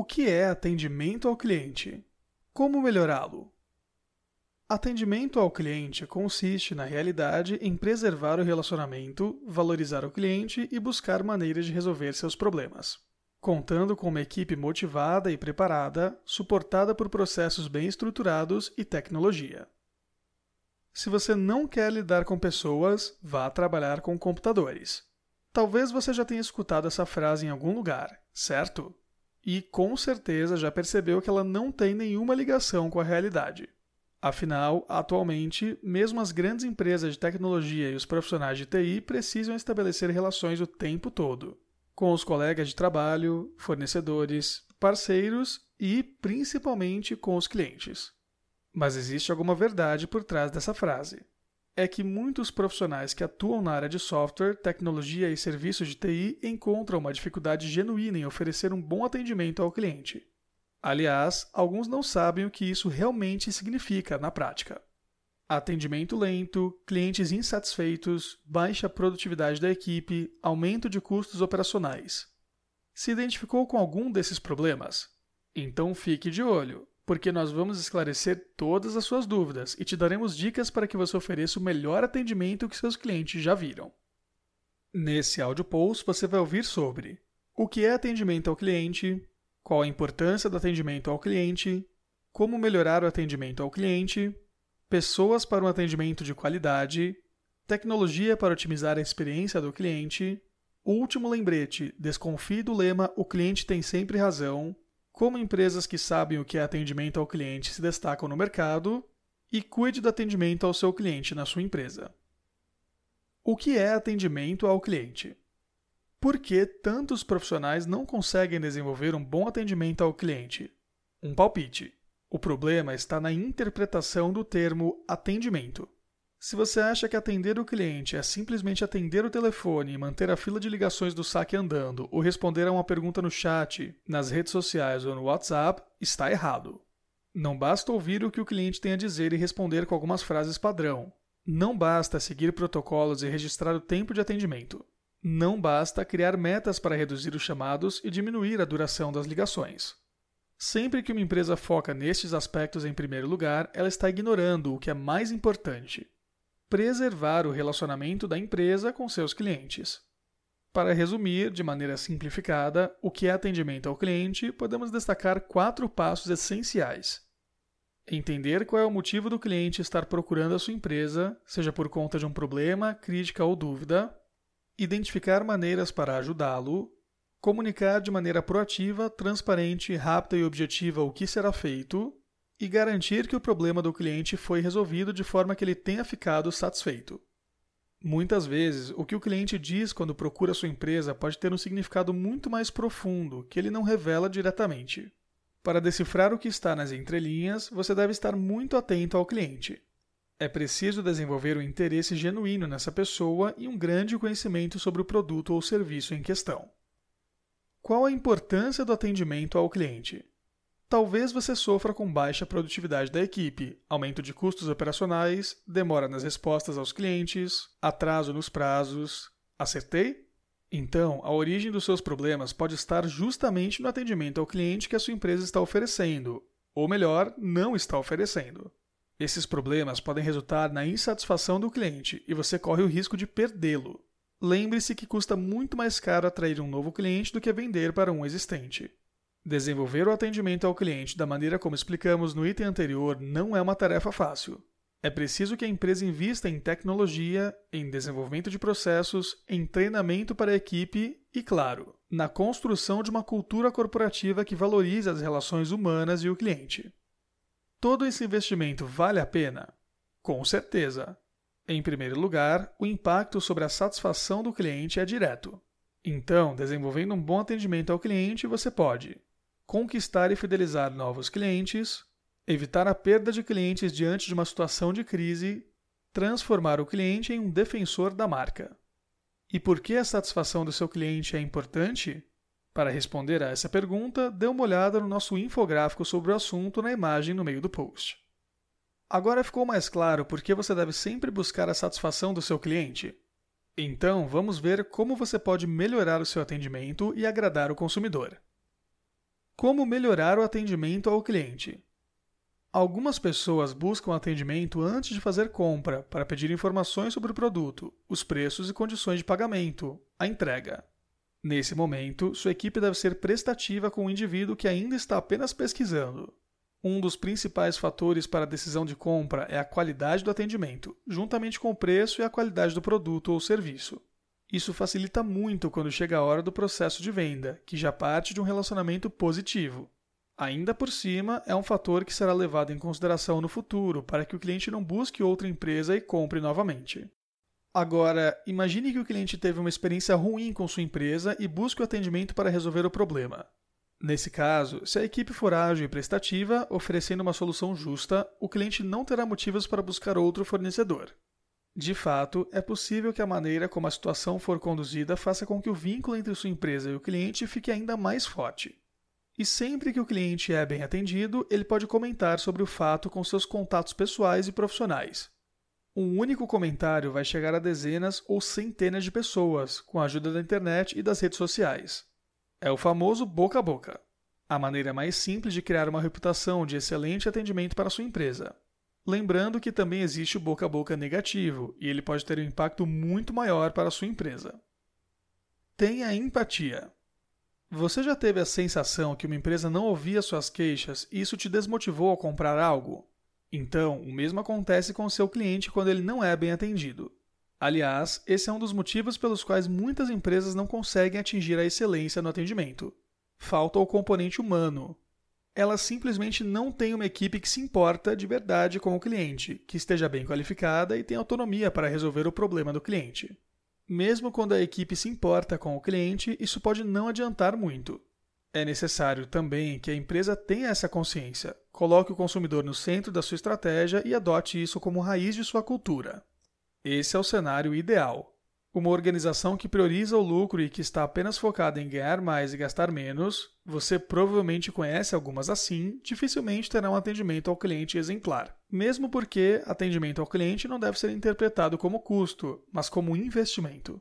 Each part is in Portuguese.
O que é atendimento ao cliente? Como melhorá-lo? Atendimento ao cliente consiste, na realidade, em preservar o relacionamento, valorizar o cliente e buscar maneiras de resolver seus problemas. Contando com uma equipe motivada e preparada, suportada por processos bem estruturados e tecnologia. Se você não quer lidar com pessoas, vá trabalhar com computadores. Talvez você já tenha escutado essa frase em algum lugar, certo? E com certeza já percebeu que ela não tem nenhuma ligação com a realidade. Afinal, atualmente, mesmo as grandes empresas de tecnologia e os profissionais de TI precisam estabelecer relações o tempo todo com os colegas de trabalho, fornecedores, parceiros e, principalmente, com os clientes. Mas existe alguma verdade por trás dessa frase. É que muitos profissionais que atuam na área de software, tecnologia e serviços de TI encontram uma dificuldade genuína em oferecer um bom atendimento ao cliente. Aliás, alguns não sabem o que isso realmente significa na prática. Atendimento lento, clientes insatisfeitos, baixa produtividade da equipe, aumento de custos operacionais. Se identificou com algum desses problemas? Então fique de olho porque nós vamos esclarecer todas as suas dúvidas e te daremos dicas para que você ofereça o melhor atendimento que seus clientes já viram. Nesse áudio post você vai ouvir sobre o que é atendimento ao cliente, qual a importância do atendimento ao cliente, como melhorar o atendimento ao cliente, pessoas para um atendimento de qualidade, tecnologia para otimizar a experiência do cliente, último lembrete, desconfie do lema o cliente tem sempre razão como empresas que sabem o que é atendimento ao cliente se destacam no mercado e cuide do atendimento ao seu cliente na sua empresa. O que é atendimento ao cliente? Por que tantos profissionais não conseguem desenvolver um bom atendimento ao cliente? Um palpite. O problema está na interpretação do termo atendimento. Se você acha que atender o cliente é simplesmente atender o telefone manter a fila de ligações do saque andando ou responder a uma pergunta no chat, nas redes sociais ou no WhatsApp, está errado. Não basta ouvir o que o cliente tem a dizer e responder com algumas frases padrão. Não basta seguir protocolos e registrar o tempo de atendimento. Não basta criar metas para reduzir os chamados e diminuir a duração das ligações. Sempre que uma empresa foca nestes aspectos em primeiro lugar, ela está ignorando o que é mais importante, preservar o relacionamento da empresa com seus clientes. Para resumir de maneira simplificada o que é atendimento ao cliente, podemos destacar quatro passos essenciais. Entender qual é o motivo do cliente estar procurando a sua empresa, seja por conta de um problema, crítica ou dúvida. Identificar maneiras para ajudá-lo. Comunicar de maneira proativa, transparente, rápida e objetiva o que será feito e garantir que o problema do cliente foi resolvido de forma que ele tenha ficado satisfeito. Muitas vezes, o que o cliente diz quando procura sua empresa pode ter um significado muito mais profundo que ele não revela diretamente. Para decifrar o que está nas entrelinhas, você deve estar muito atento ao cliente. É preciso desenvolver um interesse genuíno nessa pessoa e um grande conhecimento sobre o produto ou serviço em questão. Qual a importância do atendimento ao cliente? Talvez você sofra com baixa produtividade da equipe, aumento de custos operacionais, demora nas respostas aos clientes, atraso nos prazos. Acertei? Então, a origem dos seus problemas pode estar justamente no atendimento ao cliente que a sua empresa está oferecendo, ou melhor, não está oferecendo. Esses problemas podem resultar na insatisfação do cliente e você corre o risco de perdê-lo. Lembre-se que custa muito mais caro atrair um novo cliente do que vender para um existente. Desenvolver o atendimento ao cliente da maneira como explicamos no item anterior não é uma tarefa fácil. É preciso que a empresa invista em tecnologia, em desenvolvimento de processos, em treinamento para a equipe e, claro, na construção de uma cultura corporativa que valorize as relações humanas e o cliente. Todo esse investimento vale a pena? Com certeza. Em primeiro lugar, o impacto sobre a satisfação do cliente é direto. Então, desenvolvendo um bom atendimento ao cliente, você pode conquistar e fidelizar novos clientes, evitar a perda de clientes diante de uma situação de crise, transformar o cliente em um defensor da marca. E por que a satisfação do seu cliente é importante? Para responder a essa pergunta, dê uma olhada no nosso infográfico sobre o assunto na imagem no meio do post. Agora ficou mais claro por que você deve sempre buscar a satisfação do seu cliente? Então, vamos ver como você pode melhorar o seu atendimento e agradar o consumidor. Como melhorar o atendimento ao cliente? Algumas pessoas buscam atendimento antes de fazer compra para pedir informações sobre o produto, os preços e condições de pagamento, a entrega. Nesse momento, sua equipe deve ser prestativa com o indivíduo que ainda está apenas pesquisando. Um dos principais fatores para a decisão de compra é a qualidade do atendimento, juntamente com o preço e a qualidade do produto ou serviço. Isso facilita muito quando chega a hora do processo de venda, que já parte de um relacionamento positivo. Ainda por cima, é um fator que será levado em consideração no futuro para que o cliente não busque outra empresa e compre novamente. Agora, imagine que o cliente teve uma experiência ruim com sua empresa e busque o atendimento para resolver o problema. Nesse caso, se a equipe for ágil e prestativa, oferecendo uma solução justa, o cliente não terá motivos para buscar outro fornecedor. De fato, é possível que a maneira como a situação for conduzida faça com que o vínculo entre sua empresa e o cliente fique ainda mais forte. E sempre que o cliente é bem atendido, ele pode comentar sobre o fato com seus contatos pessoais e profissionais. Um único comentário vai chegar a dezenas ou centenas de pessoas, com a ajuda da internet e das redes sociais. É o famoso boca a boca, a maneira mais simples de criar uma reputação de excelente atendimento para sua empresa. Lembrando que também existe o boca a boca negativo e ele pode ter um impacto muito maior para a sua empresa. Tenha empatia. Você já teve a sensação que uma empresa não ouvia suas queixas e isso te desmotivou a comprar algo? Então, o mesmo acontece com o seu cliente quando ele não é bem atendido. Aliás, esse é um dos motivos pelos quais muitas empresas não conseguem atingir a excelência no atendimento. Falta o componente humano, ela simplesmente não tem uma equipe que se importa de verdade com o cliente, que esteja bem qualificada e tenha autonomia para resolver o problema do cliente. Mesmo quando a equipe se importa com o cliente, isso pode não adiantar muito. É necessário também que a empresa tenha essa consciência, coloque o consumidor no centro da sua estratégia e adote isso como raiz de sua cultura. Esse é o cenário ideal. Uma organização que prioriza o lucro e que está apenas focada em ganhar mais e gastar menos, você provavelmente conhece algumas assim, dificilmente terá um atendimento ao cliente exemplar. Mesmo porque atendimento ao cliente não deve ser interpretado como custo, mas como investimento.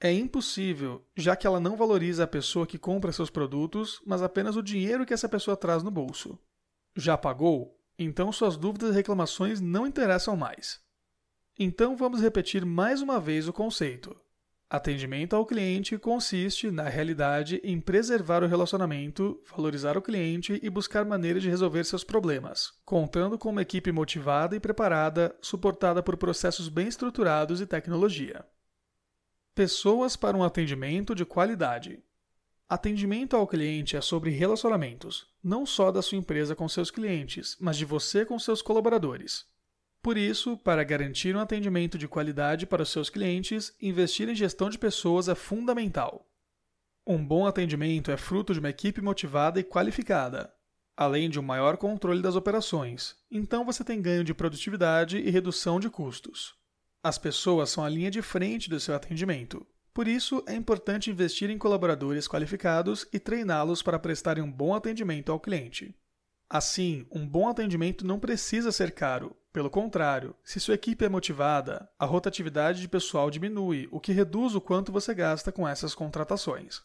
É impossível, já que ela não valoriza a pessoa que compra seus produtos, mas apenas o dinheiro que essa pessoa traz no bolso. Já pagou? Então suas dúvidas e reclamações não interessam mais. Então vamos repetir mais uma vez o conceito. Atendimento ao cliente consiste, na realidade, em preservar o relacionamento, valorizar o cliente e buscar maneiras de resolver seus problemas, contando com uma equipe motivada e preparada, suportada por processos bem estruturados e tecnologia. Pessoas para um atendimento de qualidade. Atendimento ao cliente é sobre relacionamentos, não só da sua empresa com seus clientes, mas de você com seus colaboradores. Por isso, para garantir um atendimento de qualidade para os seus clientes, investir em gestão de pessoas é fundamental. Um bom atendimento é fruto de uma equipe motivada e qualificada, além de um maior controle das operações. Então você tem ganho de produtividade e redução de custos. As pessoas são a linha de frente do seu atendimento. Por isso, é importante investir em colaboradores qualificados e treiná-los para prestarem um bom atendimento ao cliente. Assim, um bom atendimento não precisa ser caro, pelo contrário, se sua equipe é motivada, a rotatividade de pessoal diminui, o que reduz o quanto você gasta com essas contratações.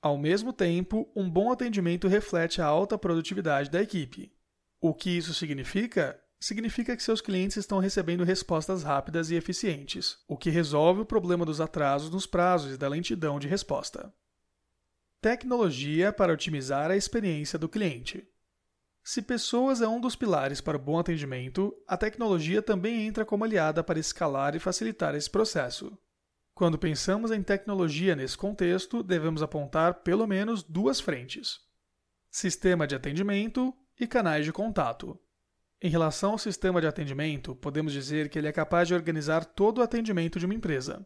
Ao mesmo tempo, um bom atendimento reflete a alta produtividade da equipe. O que isso significa? Significa que seus clientes estão recebendo respostas rápidas e eficientes, o que resolve o problema dos atrasos nos prazos e da lentidão de resposta. Tecnologia para otimizar a experiência do cliente. Se pessoas é um dos pilares para o bom atendimento, a tecnologia também entra como aliada para escalar e facilitar esse processo. Quando pensamos em tecnologia nesse contexto, devemos apontar pelo menos duas frentes: sistema de atendimento e canais de contato. Em relação ao sistema de atendimento, podemos dizer que ele é capaz de organizar todo o atendimento de uma empresa.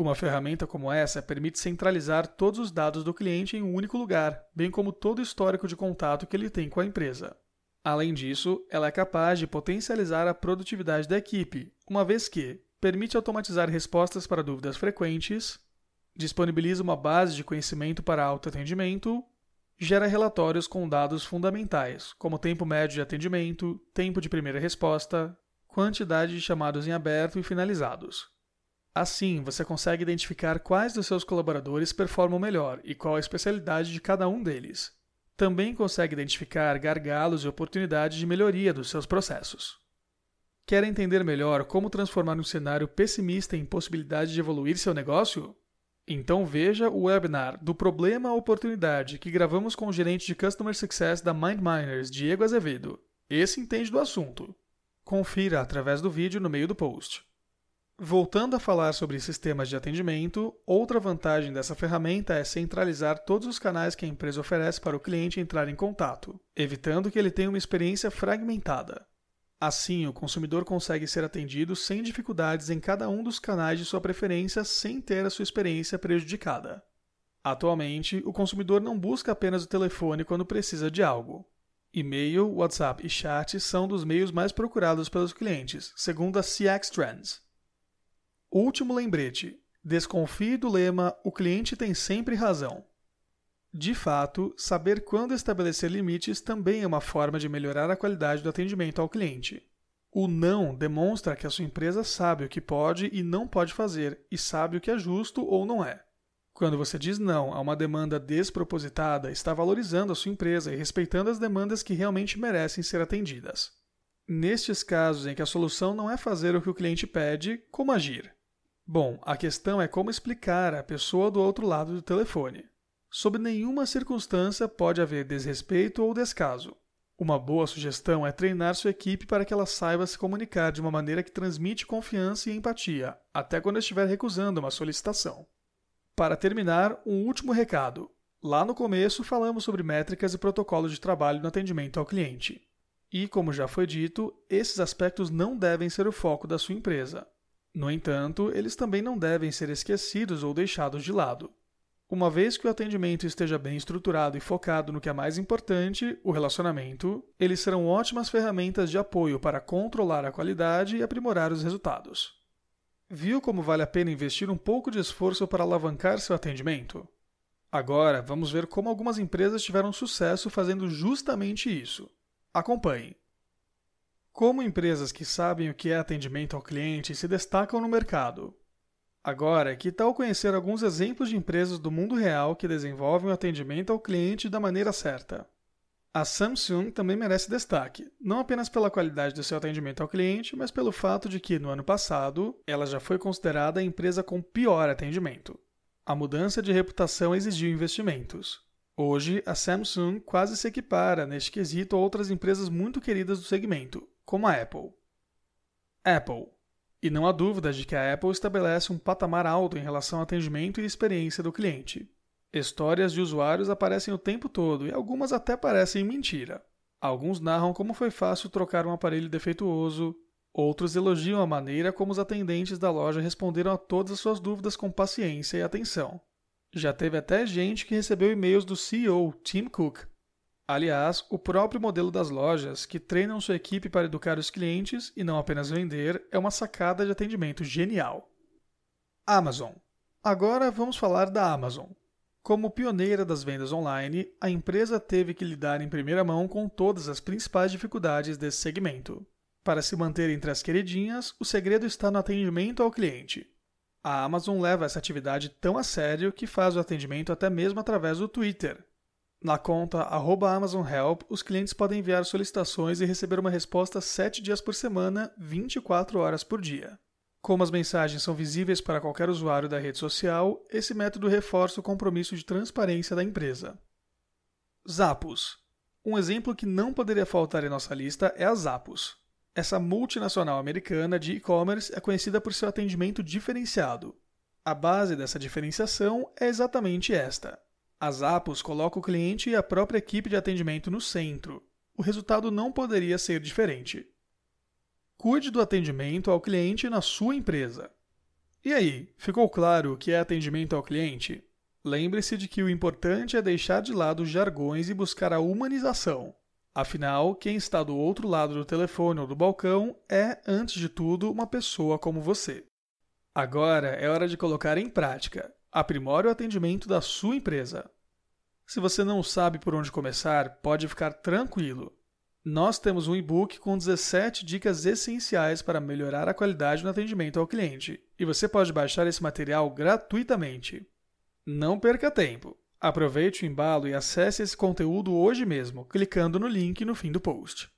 Uma ferramenta como essa permite centralizar todos os dados do cliente em um único lugar, bem como todo o histórico de contato que ele tem com a empresa. Além disso, ela é capaz de potencializar a produtividade da equipe, uma vez que permite automatizar respostas para dúvidas frequentes, disponibiliza uma base de conhecimento para autoatendimento, gera relatórios com dados fundamentais, como tempo médio de atendimento, tempo de primeira resposta, quantidade de chamados em aberto e finalizados. Assim, você consegue identificar quais dos seus colaboradores performam melhor e qual a especialidade de cada um deles. também consegue identificar gargalos e oportunidades de melhoria dos seus processos. Quer entender melhor como transformar um cenário pessimista em possibilidade de evoluir seu negócio? Então veja o webinar do Problema à Oportunidade que gravamos com o gerente de Customer Success da MindMiners, Diego Azevedo. Esse entende do assunto. Confira através do vídeo no meio do post. Voltando a falar sobre sistemas de atendimento, outra vantagem dessa ferramenta é centralizar todos os canais que a empresa oferece para o cliente entrar em contato, evitando que ele tenha uma experiência fragmentada. Assim, o consumidor consegue ser atendido sem dificuldades em cada um dos canais de sua preferência sem ter a sua experiência prejudicada. Atualmente, o consumidor não busca apenas o telefone quando precisa de algo. E-mail, WhatsApp e chat são dos meios mais procurados pelos clientes, segundo a CX Trends. Último lembrete: desconfie do lema O cliente tem sempre razão. De fato, saber quando estabelecer limites também é uma forma de melhorar a qualidade do atendimento ao cliente. O não demonstra que a sua empresa sabe o que pode e não pode fazer e sabe o que é justo ou não é. Quando você diz não a uma demanda despropositada, está valorizando a sua empresa e respeitando as demandas que realmente merecem ser atendidas. Nestes casos em que a solução não é fazer o que o cliente pede, como agir? Bom, a questão é como explicar à pessoa do outro lado do telefone. Sob nenhuma circunstância pode haver desrespeito ou descaso. Uma boa sugestão é treinar sua equipe para que ela saiba se comunicar de uma maneira que transmite confiança e empatia, até quando estiver recusando uma solicitação. Para terminar, um último recado. Lá no começo falamos sobre métricas e protocolos de trabalho no atendimento ao cliente. E, como já foi dito, esses aspectos não devem ser o foco da sua empresa. No entanto, eles também não devem ser esquecidos ou deixados de lado. Uma vez que o atendimento esteja bem estruturado e focado no que é mais importante, o relacionamento, eles serão ótimas ferramentas de apoio para controlar a qualidade e aprimorar os resultados. Viu como vale a pena investir um pouco de esforço para alavancar seu atendimento? Agora, vamos ver como algumas empresas tiveram sucesso fazendo justamente isso. Acompanhe. Como empresas que sabem o que é atendimento ao cliente se destacam no mercado, Agora, que tal conhecer alguns exemplos de empresas do mundo real que desenvolvem o atendimento ao cliente da maneira certa? A Samsung também merece destaque, não apenas pela qualidade do seu atendimento ao cliente, mas pelo fato de que, no ano passado, ela já foi considerada a empresa com pior atendimento. A mudança de reputação exigiu investimentos. Hoje, a Samsung quase se equipara neste quesito a outras empresas muito queridas do segmento, como a Apple. Apple e não há dúvidas de que a Apple estabelece um patamar alto em relação ao atendimento e experiência do cliente. Histórias de usuários aparecem o tempo todo e algumas até parecem mentira. Alguns narram como foi fácil trocar um aparelho defeituoso, outros elogiam a maneira como os atendentes da loja responderam a todas as suas dúvidas com paciência e atenção. Já teve até gente que recebeu e-mails do CEO, Tim Cook, Aliás, o próprio modelo das lojas, que treinam sua equipe para educar os clientes e não apenas vender, é uma sacada de atendimento genial. Amazon. Agora vamos falar da Amazon. Como pioneira das vendas online, a empresa teve que lidar em primeira mão com todas as principais dificuldades desse segmento. Para se manter entre as queridinhas, o segredo está no atendimento ao cliente. A Amazon leva essa atividade tão a sério que faz o atendimento até mesmo através do Twitter, na conta AmazonHelp, os clientes podem enviar solicitações e receber uma resposta 7 dias por semana, 24 horas por dia. Como as mensagens são visíveis para qualquer usuário da rede social, esse método reforça o compromisso de transparência da empresa. Zappos. Um exemplo que não poderia faltar em nossa lista é a Zappos. Essa multinacional americana de e-commerce é conhecida por seu atendimento diferenciado. A base dessa diferenciação é exatamente esta: as Apos colocam o cliente e a própria equipe de atendimento no centro. O resultado não poderia ser diferente. Cuide do atendimento ao cliente na sua empresa. E aí, ficou claro o que é atendimento ao cliente? Lembre-se de que o importante é deixar de lado os jargões e buscar a humanização. Afinal, quem está do outro lado do telefone ou do balcão é, antes de tudo, uma pessoa como você. Agora é hora de colocar em prática. Aprimore o atendimento da sua empresa. Se você não sabe por onde começar, pode ficar tranquilo. Nós temos um e-book com 17 dicas essenciais para melhorar a qualidade no atendimento ao cliente, e você pode baixar esse material gratuitamente. Não perca tempo. Aproveite o embalo e acesse esse conteúdo hoje mesmo, clicando no link no fim do post.